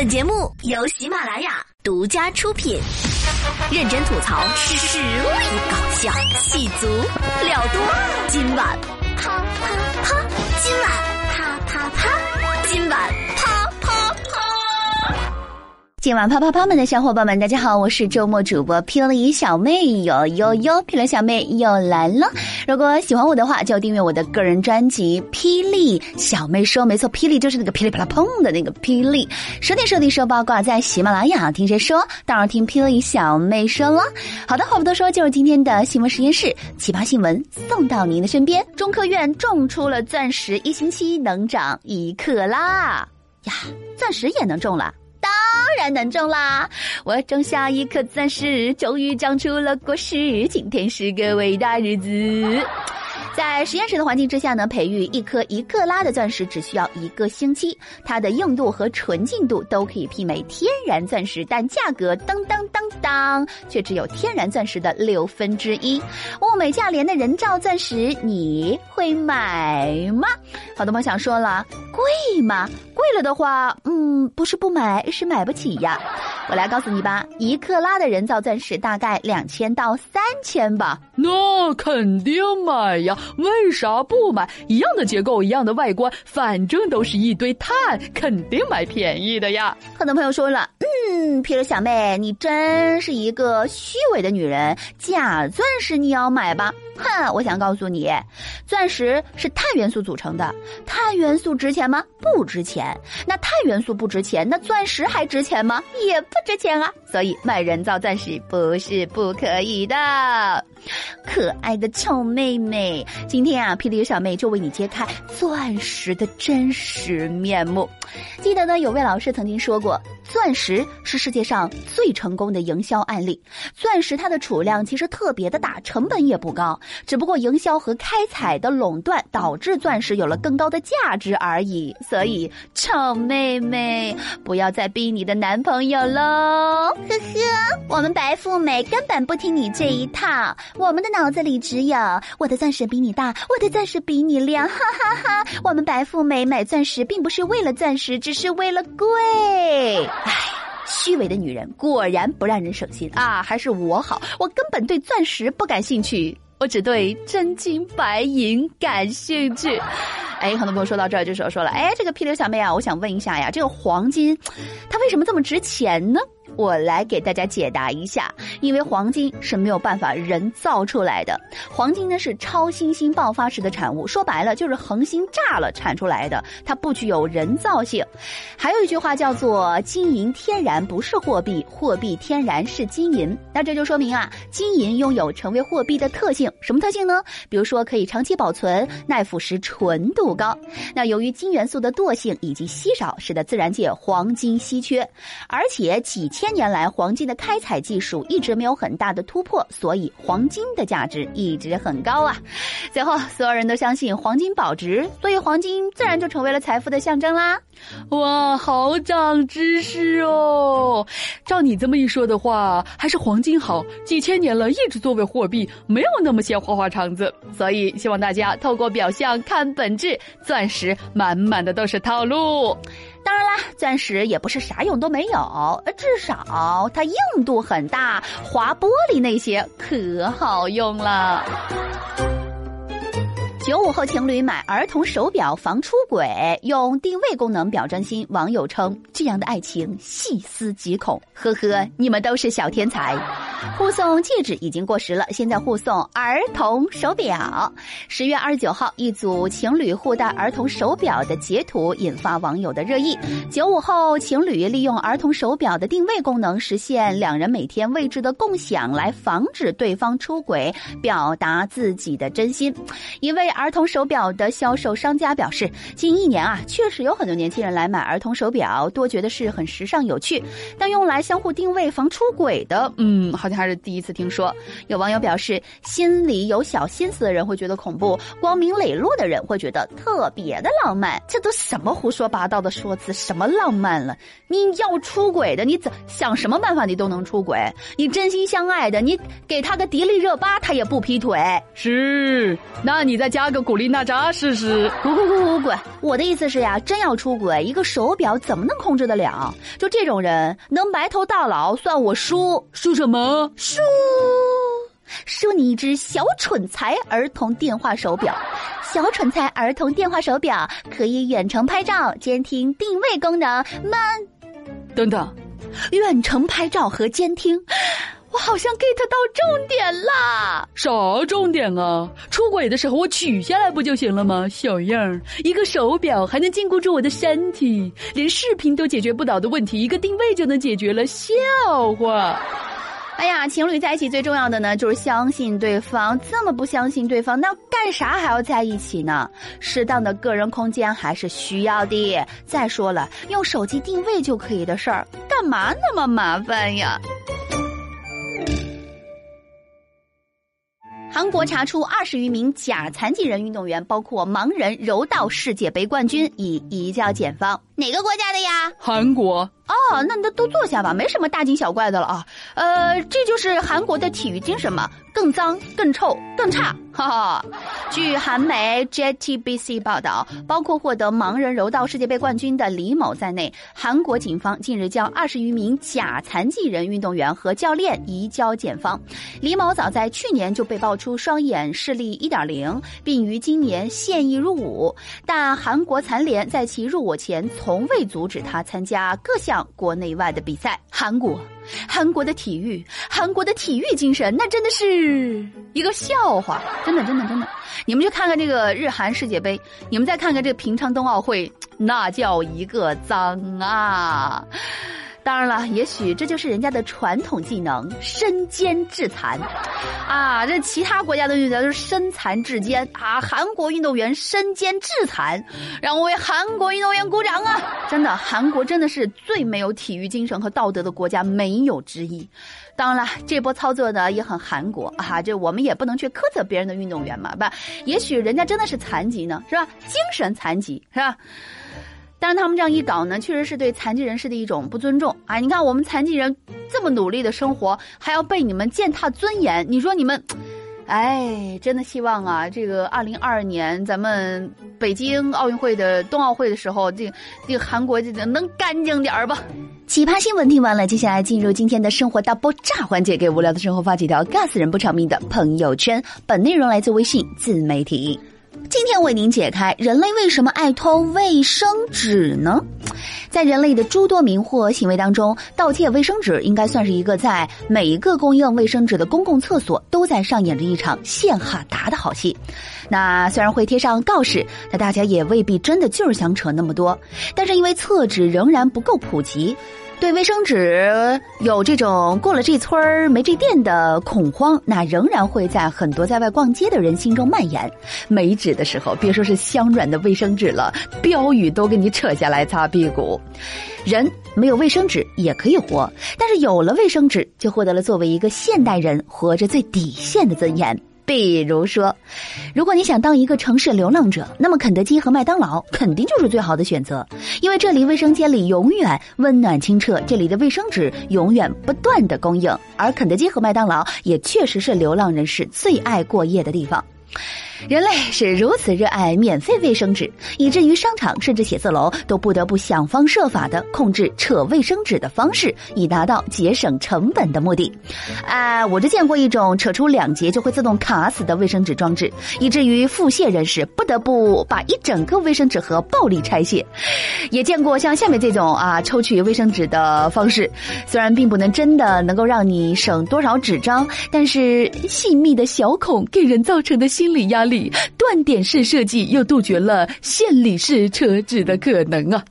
本节目由喜马拉雅独家出品，认真吐槽，实力搞笑，气足料多。今晚今晚啪啪啪们的小伙伴们，大家好，我是周末主播霹雳小妹哟哟哟，霹雳小妹又来了。如果喜欢我的话，就订阅我的个人专辑《霹雳小妹说》，没错，霹雳就是那个噼里啪啦砰的那个霹雳。说点说地说八卦，在喜马拉雅听谁说，当然听霹雳小妹说了。好的，话不多说，进入今天的新闻实验室，奇葩新闻送到您的身边。中科院种出了钻石，一星期能长一克拉呀，钻石也能种了。当然能种啦！我种下一颗钻石，终于长出了果实。今天是个伟大日子。在实验室的环境之下呢，培育一颗一克拉的钻石只需要一个星期，它的硬度和纯净度都可以媲美天然钻石，但价格当当当当却只有天然钻石的六分之一。物美价廉的人造钻石，你会买吗？好多朋友想说了，贵吗？贵了的话，嗯，不是不买，是买不起呀。我来告诉你吧，一克拉的人造钻石大概两千到三千吧。那肯定买呀，为啥不买？一样的结构，一样的外观，反正都是一堆碳，肯定买便宜的呀。很多朋友说了，嗯，皮尔小妹，你真是一个虚伪的女人，假钻石你要买吧？哼，我想告诉你，钻石是碳元素组成的，碳元素值钱吗？不值钱。那碳元素不值钱，那钻石还值钱吗？也不值钱啊。所以买人造钻石不是不可以的。可爱的臭妹妹，今天啊，霹雳小妹就为你揭开钻石的真实面目。记得呢，有位老师曾经说过，钻石是世界上最成功的营销案例。钻石它的储量其实特别的大，成本也不高，只不过营销和开采的垄断导致钻石有了更高的价值而已。所以，臭妹妹，不要再逼你的男朋友喽！呵呵，我们白富美根本不听你这一套，我们的脑子里只有我的钻石比你大，我的钻石比你亮，哈哈哈！我们白富美买钻石并不是为了钻石，只是为了贵。唉，虚伪的女人果然不让人省心啊！还是我好，我根本对钻石不感兴趣，我只对真金白银感兴趣。哎，很多朋友说到这儿就说说了，哎，这个霹雳小妹啊，我想问一下呀，这个黄金，它为什么这么值钱呢？我来给大家解答一下，因为黄金是没有办法人造出来的，黄金呢是超新星爆发时的产物，说白了就是恒星炸了产出来的，它不具有人造性。还有一句话叫做“金银天然不是货币，货币天然是金银”，那这就说明啊，金银拥有成为货币的特性。什么特性呢？比如说可以长期保存、耐腐蚀、纯度高。那由于金元素的惰性以及稀少，使得自然界黄金稀缺，而且几千。千年来，黄金的开采技术一直没有很大的突破，所以黄金的价值一直很高啊。最后，所有人都相信黄金保值，所以黄金自然就成为了财富的象征啦。哇，好长知识哦！照你这么一说的话，还是黄金好，几千年了，一直作为货币，没有那么些花花肠子。所以，希望大家透过表象看本质，钻石满满的都是套路。当然啦，钻石也不是啥用都没有，至少它硬度很大，划玻璃那些可好用了。九五后情侣买儿童手表防出轨，用定位功能表真心。网友称这样的爱情细思极恐，呵呵，你们都是小天才。护送戒指已经过时了，现在护送儿童手表。十月二十九号，一组情侣互戴儿童手表的截图引发网友的热议。九五后情侣利用儿童手表的定位功能，实现两人每天位置的共享，来防止对方出轨，表达自己的真心。一位。儿童手表的销售商家表示，近一年啊，确实有很多年轻人来买儿童手表，多觉得是很时尚有趣。但用来相互定位防出轨的，嗯，好像还是第一次听说。有网友表示，心里有小心思的人会觉得恐怖，光明磊落的人会觉得特别的浪漫。这都什么胡说八道的说辞？什么浪漫了？你要出轨的，你怎想什么办法你都能出轨？你真心相爱的，你给他个迪丽热巴，他也不劈腿。是，那你在家。打个古力娜扎试试。滚滚滚滚滚！我的意思是呀，真要出轨，一个手表怎么能控制得了？就这种人，能白头到老，算我输。输什么？输。输你一只小蠢材儿童电话手表，小蠢材儿童电话手表可以远程拍照、监听、定位功能。慢，等等，远程拍照和监听，我好像 get 到重点啦！啥重点啊？出轨的时候我取下来不就行了吗？小样儿，一个手表还能禁锢住我的身体，连视频都解决不了的问题，一个定位就能解决了？笑话！哎呀，情侣在一起最重要的呢，就是相信对方。这么不相信对方，那干啥还要在一起呢？适当的个人空间还是需要的。再说了，用手机定位就可以的事儿，干嘛那么麻烦呀？韩国查出二十余名假残疾人运动员，包括盲人柔道世界杯冠军，已移交检方。哪个国家的呀？韩国。哦，那那都坐下吧，没什么大惊小怪的了啊。呃，这就是韩国的体育精神嘛。更脏、更臭、更差，哈哈！据韩媒 JTBC 报道，包括获得盲人柔道世界杯冠军的李某在内，韩国警方近日将二十余名假残疾人运动员和教练移交检方。李某早在去年就被爆出双眼视力一点零，并于今年现役入伍，但韩国残联在其入伍前从未阻止他参加各项国内外的比赛。韩国。韩国的体育，韩国的体育精神，那真的是一个笑话，真的，真的，真的。你们去看看这个日韩世界杯，你们再看看这个平昌冬奥会，那叫一个脏啊！当然了，也许这就是人家的传统技能——身兼致残，啊，这其他国家的运动员都是身残志坚啊，韩国运动员身兼致残，让我为韩国运动员鼓掌啊！真的，韩国真的是最没有体育精神和道德的国家，没有之一。当然了，这波操作呢也很韩国啊，这我们也不能去苛责别人的运动员嘛，不，也许人家真的是残疾呢，是吧？精神残疾是吧？但是他们这样一搞呢，确实是对残疾人士的一种不尊重啊！你看我们残疾人这么努力的生活，还要被你们践踏尊严，你说你们，哎，真的希望啊，这个二零二二年咱们北京奥运会的冬奥会的时候，这这个韩国这能干净点儿吧？奇葩新闻听完了，接下来进入今天的生活大爆炸环节，给无聊的生活发几条尬死人不偿命的朋友圈。本内容来自微信自媒体。今天为您解开人类为什么爱偷卫生纸呢？在人类的诸多迷惑行为当中，盗窃卫生纸应该算是一个在每一个供应卫生纸的公共厕所都在上演着一场陷哈达的好戏。那虽然会贴上告示，那大家也未必真的就是想扯那么多。但是因为厕纸仍然不够普及。对卫生纸有这种过了这村儿没这店的恐慌，那仍然会在很多在外逛街的人心中蔓延。没纸的时候，别说是香软的卫生纸了，标语都给你扯下来擦屁股。人没有卫生纸也可以活，但是有了卫生纸，就获得了作为一个现代人活着最底线的尊严。比如说，如果你想当一个城市流浪者，那么肯德基和麦当劳肯定就是最好的选择，因为这里卫生间里永远温暖清澈，这里的卫生纸永远不断的供应，而肯德基和麦当劳也确实是流浪人士最爱过夜的地方。人类是如此热爱免费卫生纸，以至于商场甚至写字楼都不得不想方设法的控制扯卫生纸的方式，以达到节省成本的目的。啊，我就见过一种扯出两节就会自动卡死的卫生纸装置，以至于腹泻人士不得不把一整个卫生纸盒暴力拆卸。也见过像下面这种啊抽取卫生纸的方式，虽然并不能真的能够让你省多少纸张，但是细密的小孔给人造成的心理压力。里断点式设计又杜绝了线里式车纸的可能啊！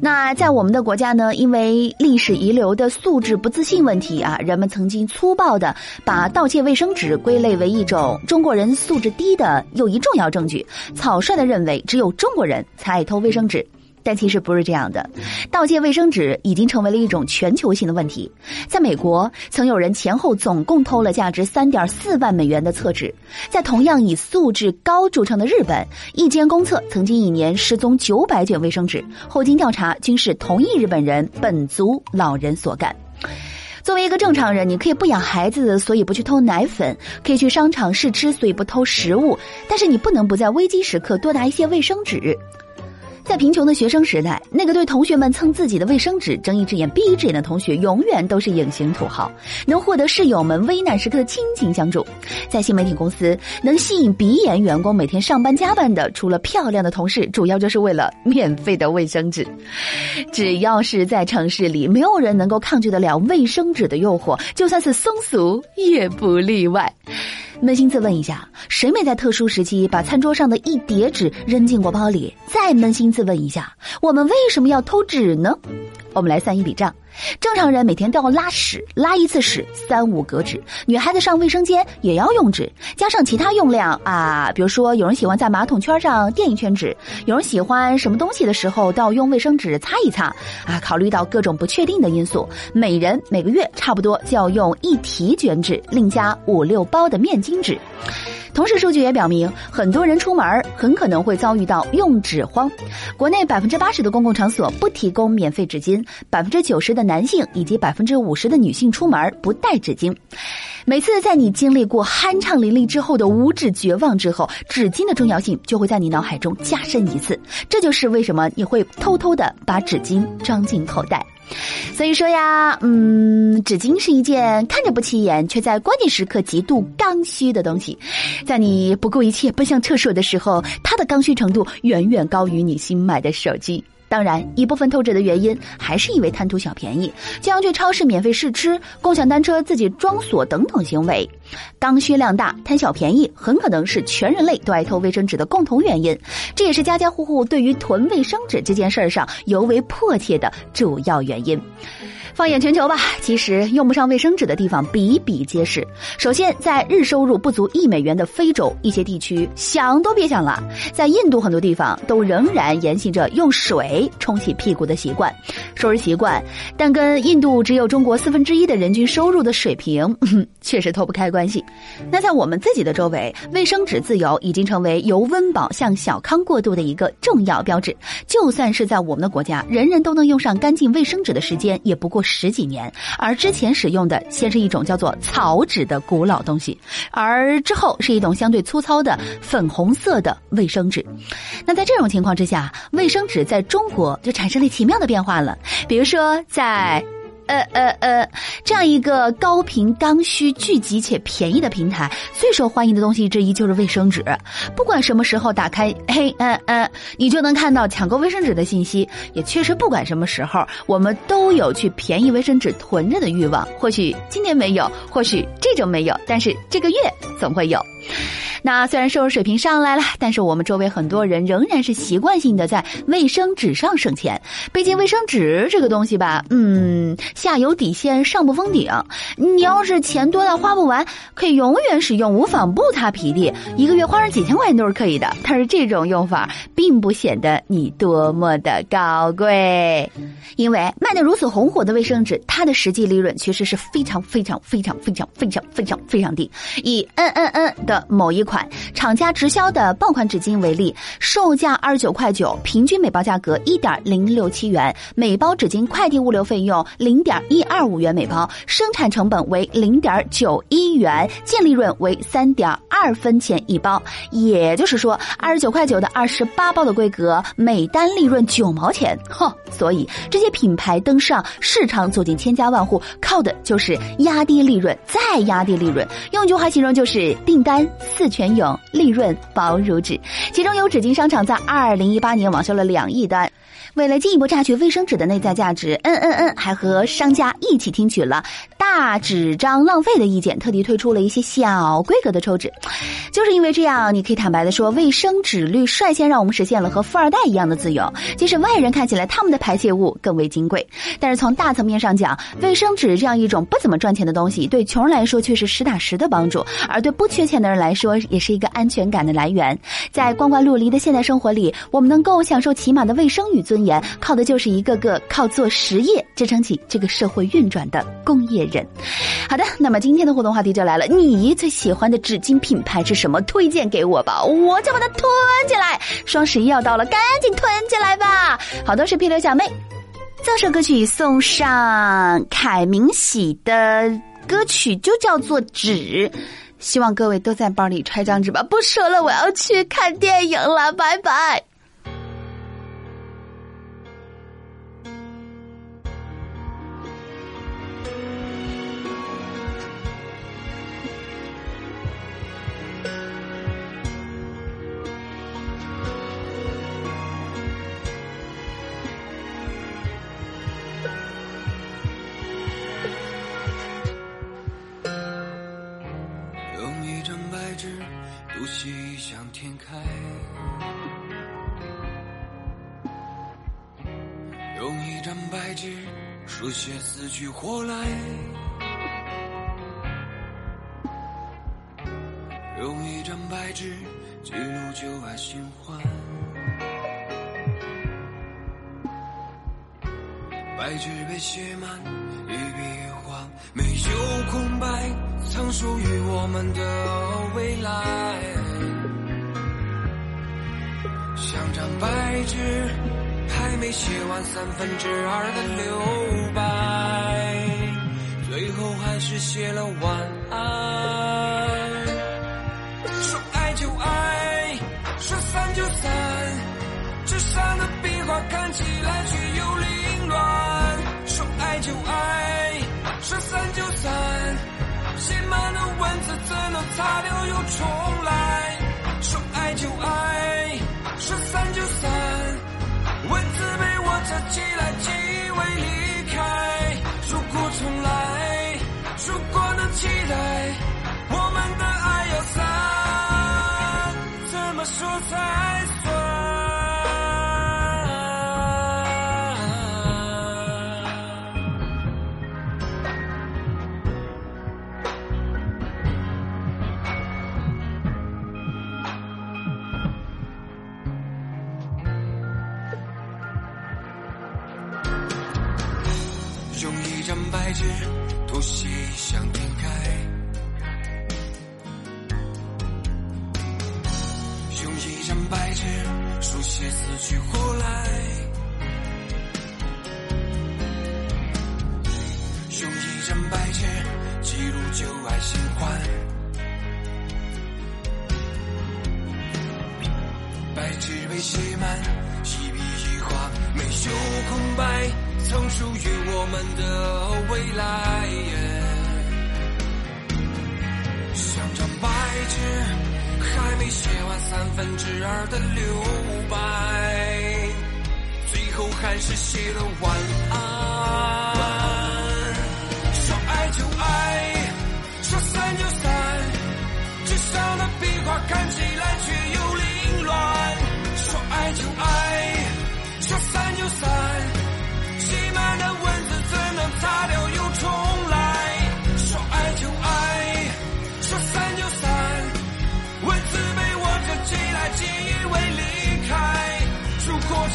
那在我们的国家呢，因为历史遗留的素质不自信问题啊，人们曾经粗暴的把盗窃卫生纸归类为一种中国人素质低的又一重要证据，草率的认为只有中国人才爱偷卫生纸。但其实不是这样的，盗窃卫生纸已经成为了一种全球性的问题。在美国，曾有人前后总共偷了价值三点四万美元的厕纸；在同样以素质高著称的日本，一间公厕曾经一年失踪九百卷卫生纸，后经调查，均是同一日本人本族老人所干。作为一个正常人，你可以不养孩子，所以不去偷奶粉；可以去商场试吃，所以不偷食物。但是你不能不在危机时刻多拿一些卫生纸。在贫穷的学生时代，那个对同学们蹭自己的卫生纸睁一只眼闭一只眼的同学，永远都是隐形土豪，能获得室友们危难时刻的亲情相助。在新媒体公司，能吸引鼻炎员工每天上班加班的，除了漂亮的同事，主要就是为了免费的卫生纸。只要是在城市里，没有人能够抗拒得了卫生纸的诱惑，就算是松鼠也不例外。扪心自问一下，谁没在特殊时期把餐桌上的一叠纸扔进过包里？再扪心自问一下，我们为什么要偷纸呢？我们来算一笔账。正常人每天都要拉屎，拉一次屎三五格纸。女孩子上卫生间也要用纸，加上其他用量啊，比如说有人喜欢在马桶圈上垫一圈纸，有人喜欢什么东西的时候都要用卫生纸擦一擦啊。考虑到各种不确定的因素，每人每个月差不多就要用一提卷纸，另加五六包的面巾纸。同时，数据也表明，很多人出门很可能会遭遇到用纸荒。国内百分之八十的公共场所不提供免费纸巾，百分之九十的男性以及百分之五十的女性出门不带纸巾。每次在你经历过酣畅淋漓之后的无止绝望之后，纸巾的重要性就会在你脑海中加深一次。这就是为什么你会偷偷的把纸巾装进口袋。所以说呀，嗯，纸巾是一件看着不起眼，却在关键时刻极度刚需的东西。在你不顾一切奔向厕所的时候，它的刚需程度远远高于你新买的手机。当然，一部分透支的原因还是因为贪图小便宜，就像去超市免费试吃、共享单车自己装锁等等行为。刚需量大、贪小便宜，很可能是全人类都爱偷卫生纸的共同原因。这也是家家户户对于囤卫生纸这件事儿上尤为迫切的主要原因。放眼全球吧，其实用不上卫生纸的地方比比皆是。首先，在日收入不足一美元的非洲一些地区，想都别想了。在印度很多地方都仍然沿袭着用水冲洗屁股的习惯。说是习惯，但跟印度只有中国四分之一的人均收入的水平，确实脱不开关系。那在我们自己的周围，卫生纸自由已经成为由温饱向小康过渡的一个重要标志。就算是在我们的国家，人人都能用上干净卫生纸的时间，也不过。十几年，而之前使用的先是一种叫做草纸的古老东西，而之后是一种相对粗糙的粉红色的卫生纸。那在这种情况之下，卫生纸在中国就产生了奇妙的变化了。比如说在。呃呃呃，这样一个高频刚需聚集且便宜的平台，最受欢迎的东西之一就是卫生纸。不管什么时候打开，嘿，嗯嗯，你就能看到抢购卫生纸的信息。也确实，不管什么时候，我们都有去便宜卫生纸囤着的欲望。或许今年没有，或许这周没有，但是这个月总会有。那虽然收入水平上来了，但是我们周围很多人仍然是习惯性的在卫生纸上省钱。毕竟卫生纸这个东西吧，嗯，下有底线，上不封顶。你要是钱多到花不完，可以永远使用无纺布擦皮地，一个月花上几千块钱都是可以的。但是这种用法并不显得你多么的高贵，因为卖的如此红火的卫生纸，它的实际利润其实是非常非常非常非常非常非常非常低。以 N N N 的某一。款厂家直销的爆款纸巾为例，售价二十九块九，平均每包价格一点零六七元，每包纸巾快递物流费用零点一二五元每包，生产成本为零点九一元，净利润为三点二分钱一包。也就是说，二十九块九的二十八包的规格，每单利润九毛钱。哼，所以这些品牌登上市场，走进千家万户，靠的就是压低利润，再压低利润。用一句话形容就是订单四全。全涌利润薄如纸，其中有纸巾商场在二零一八年网销了两亿单。为了进一步榨取卫生纸的内在价值，嗯嗯嗯，还和商家一起听取了大纸张浪费的意见，特地推出了一些小规格的抽纸。就是因为这样，你可以坦白的说，卫生纸率率先让我们实现了和富二代一样的自由。即使外人看起来他们的排泄物更为金贵，但是从大层面上讲，卫生纸这样一种不怎么赚钱的东西，对穷人来说却是实打实的帮助，而对不缺钱的人来说，也是一个安全感的来源。在光怪陆离的现代生活里，我们能够享受起码的卫生与尊严。言靠的就是一个个靠做实业支撑起这个社会运转的工业人。好的，那么今天的互动话题就来了，你最喜欢的纸巾品牌是什么？推荐给我吧，我就把它囤起来。双十一要到了，赶紧囤起来吧！好多是屁流小妹。这首歌曲送上凯明喜的歌曲就叫做《纸》，希望各位都在包里揣张纸吧。不说了，我要去看电影了，拜拜。呼吸向天开，用一张白纸书写死去活来，用一张白纸记录旧爱新欢。白纸被写满，一笔一画没有空白。曾属于我们的未来，像张白纸，还没写完三分之二的留白，最后还是写了晚安。说爱就爱，说散就散，纸上的笔画看起来却又凌乱。说爱就爱，说散就散。写满的文字，怎能擦掉又重来？说爱就爱，说散就散，文字被我折起来，张白纸书写死去活来，用一张白纸记录旧爱新欢。白纸被写满，一笔一画没有空白。曾属于我们的未来，像张白纸，还没写完三分之二的留白，最后还是写了晚安。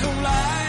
重来。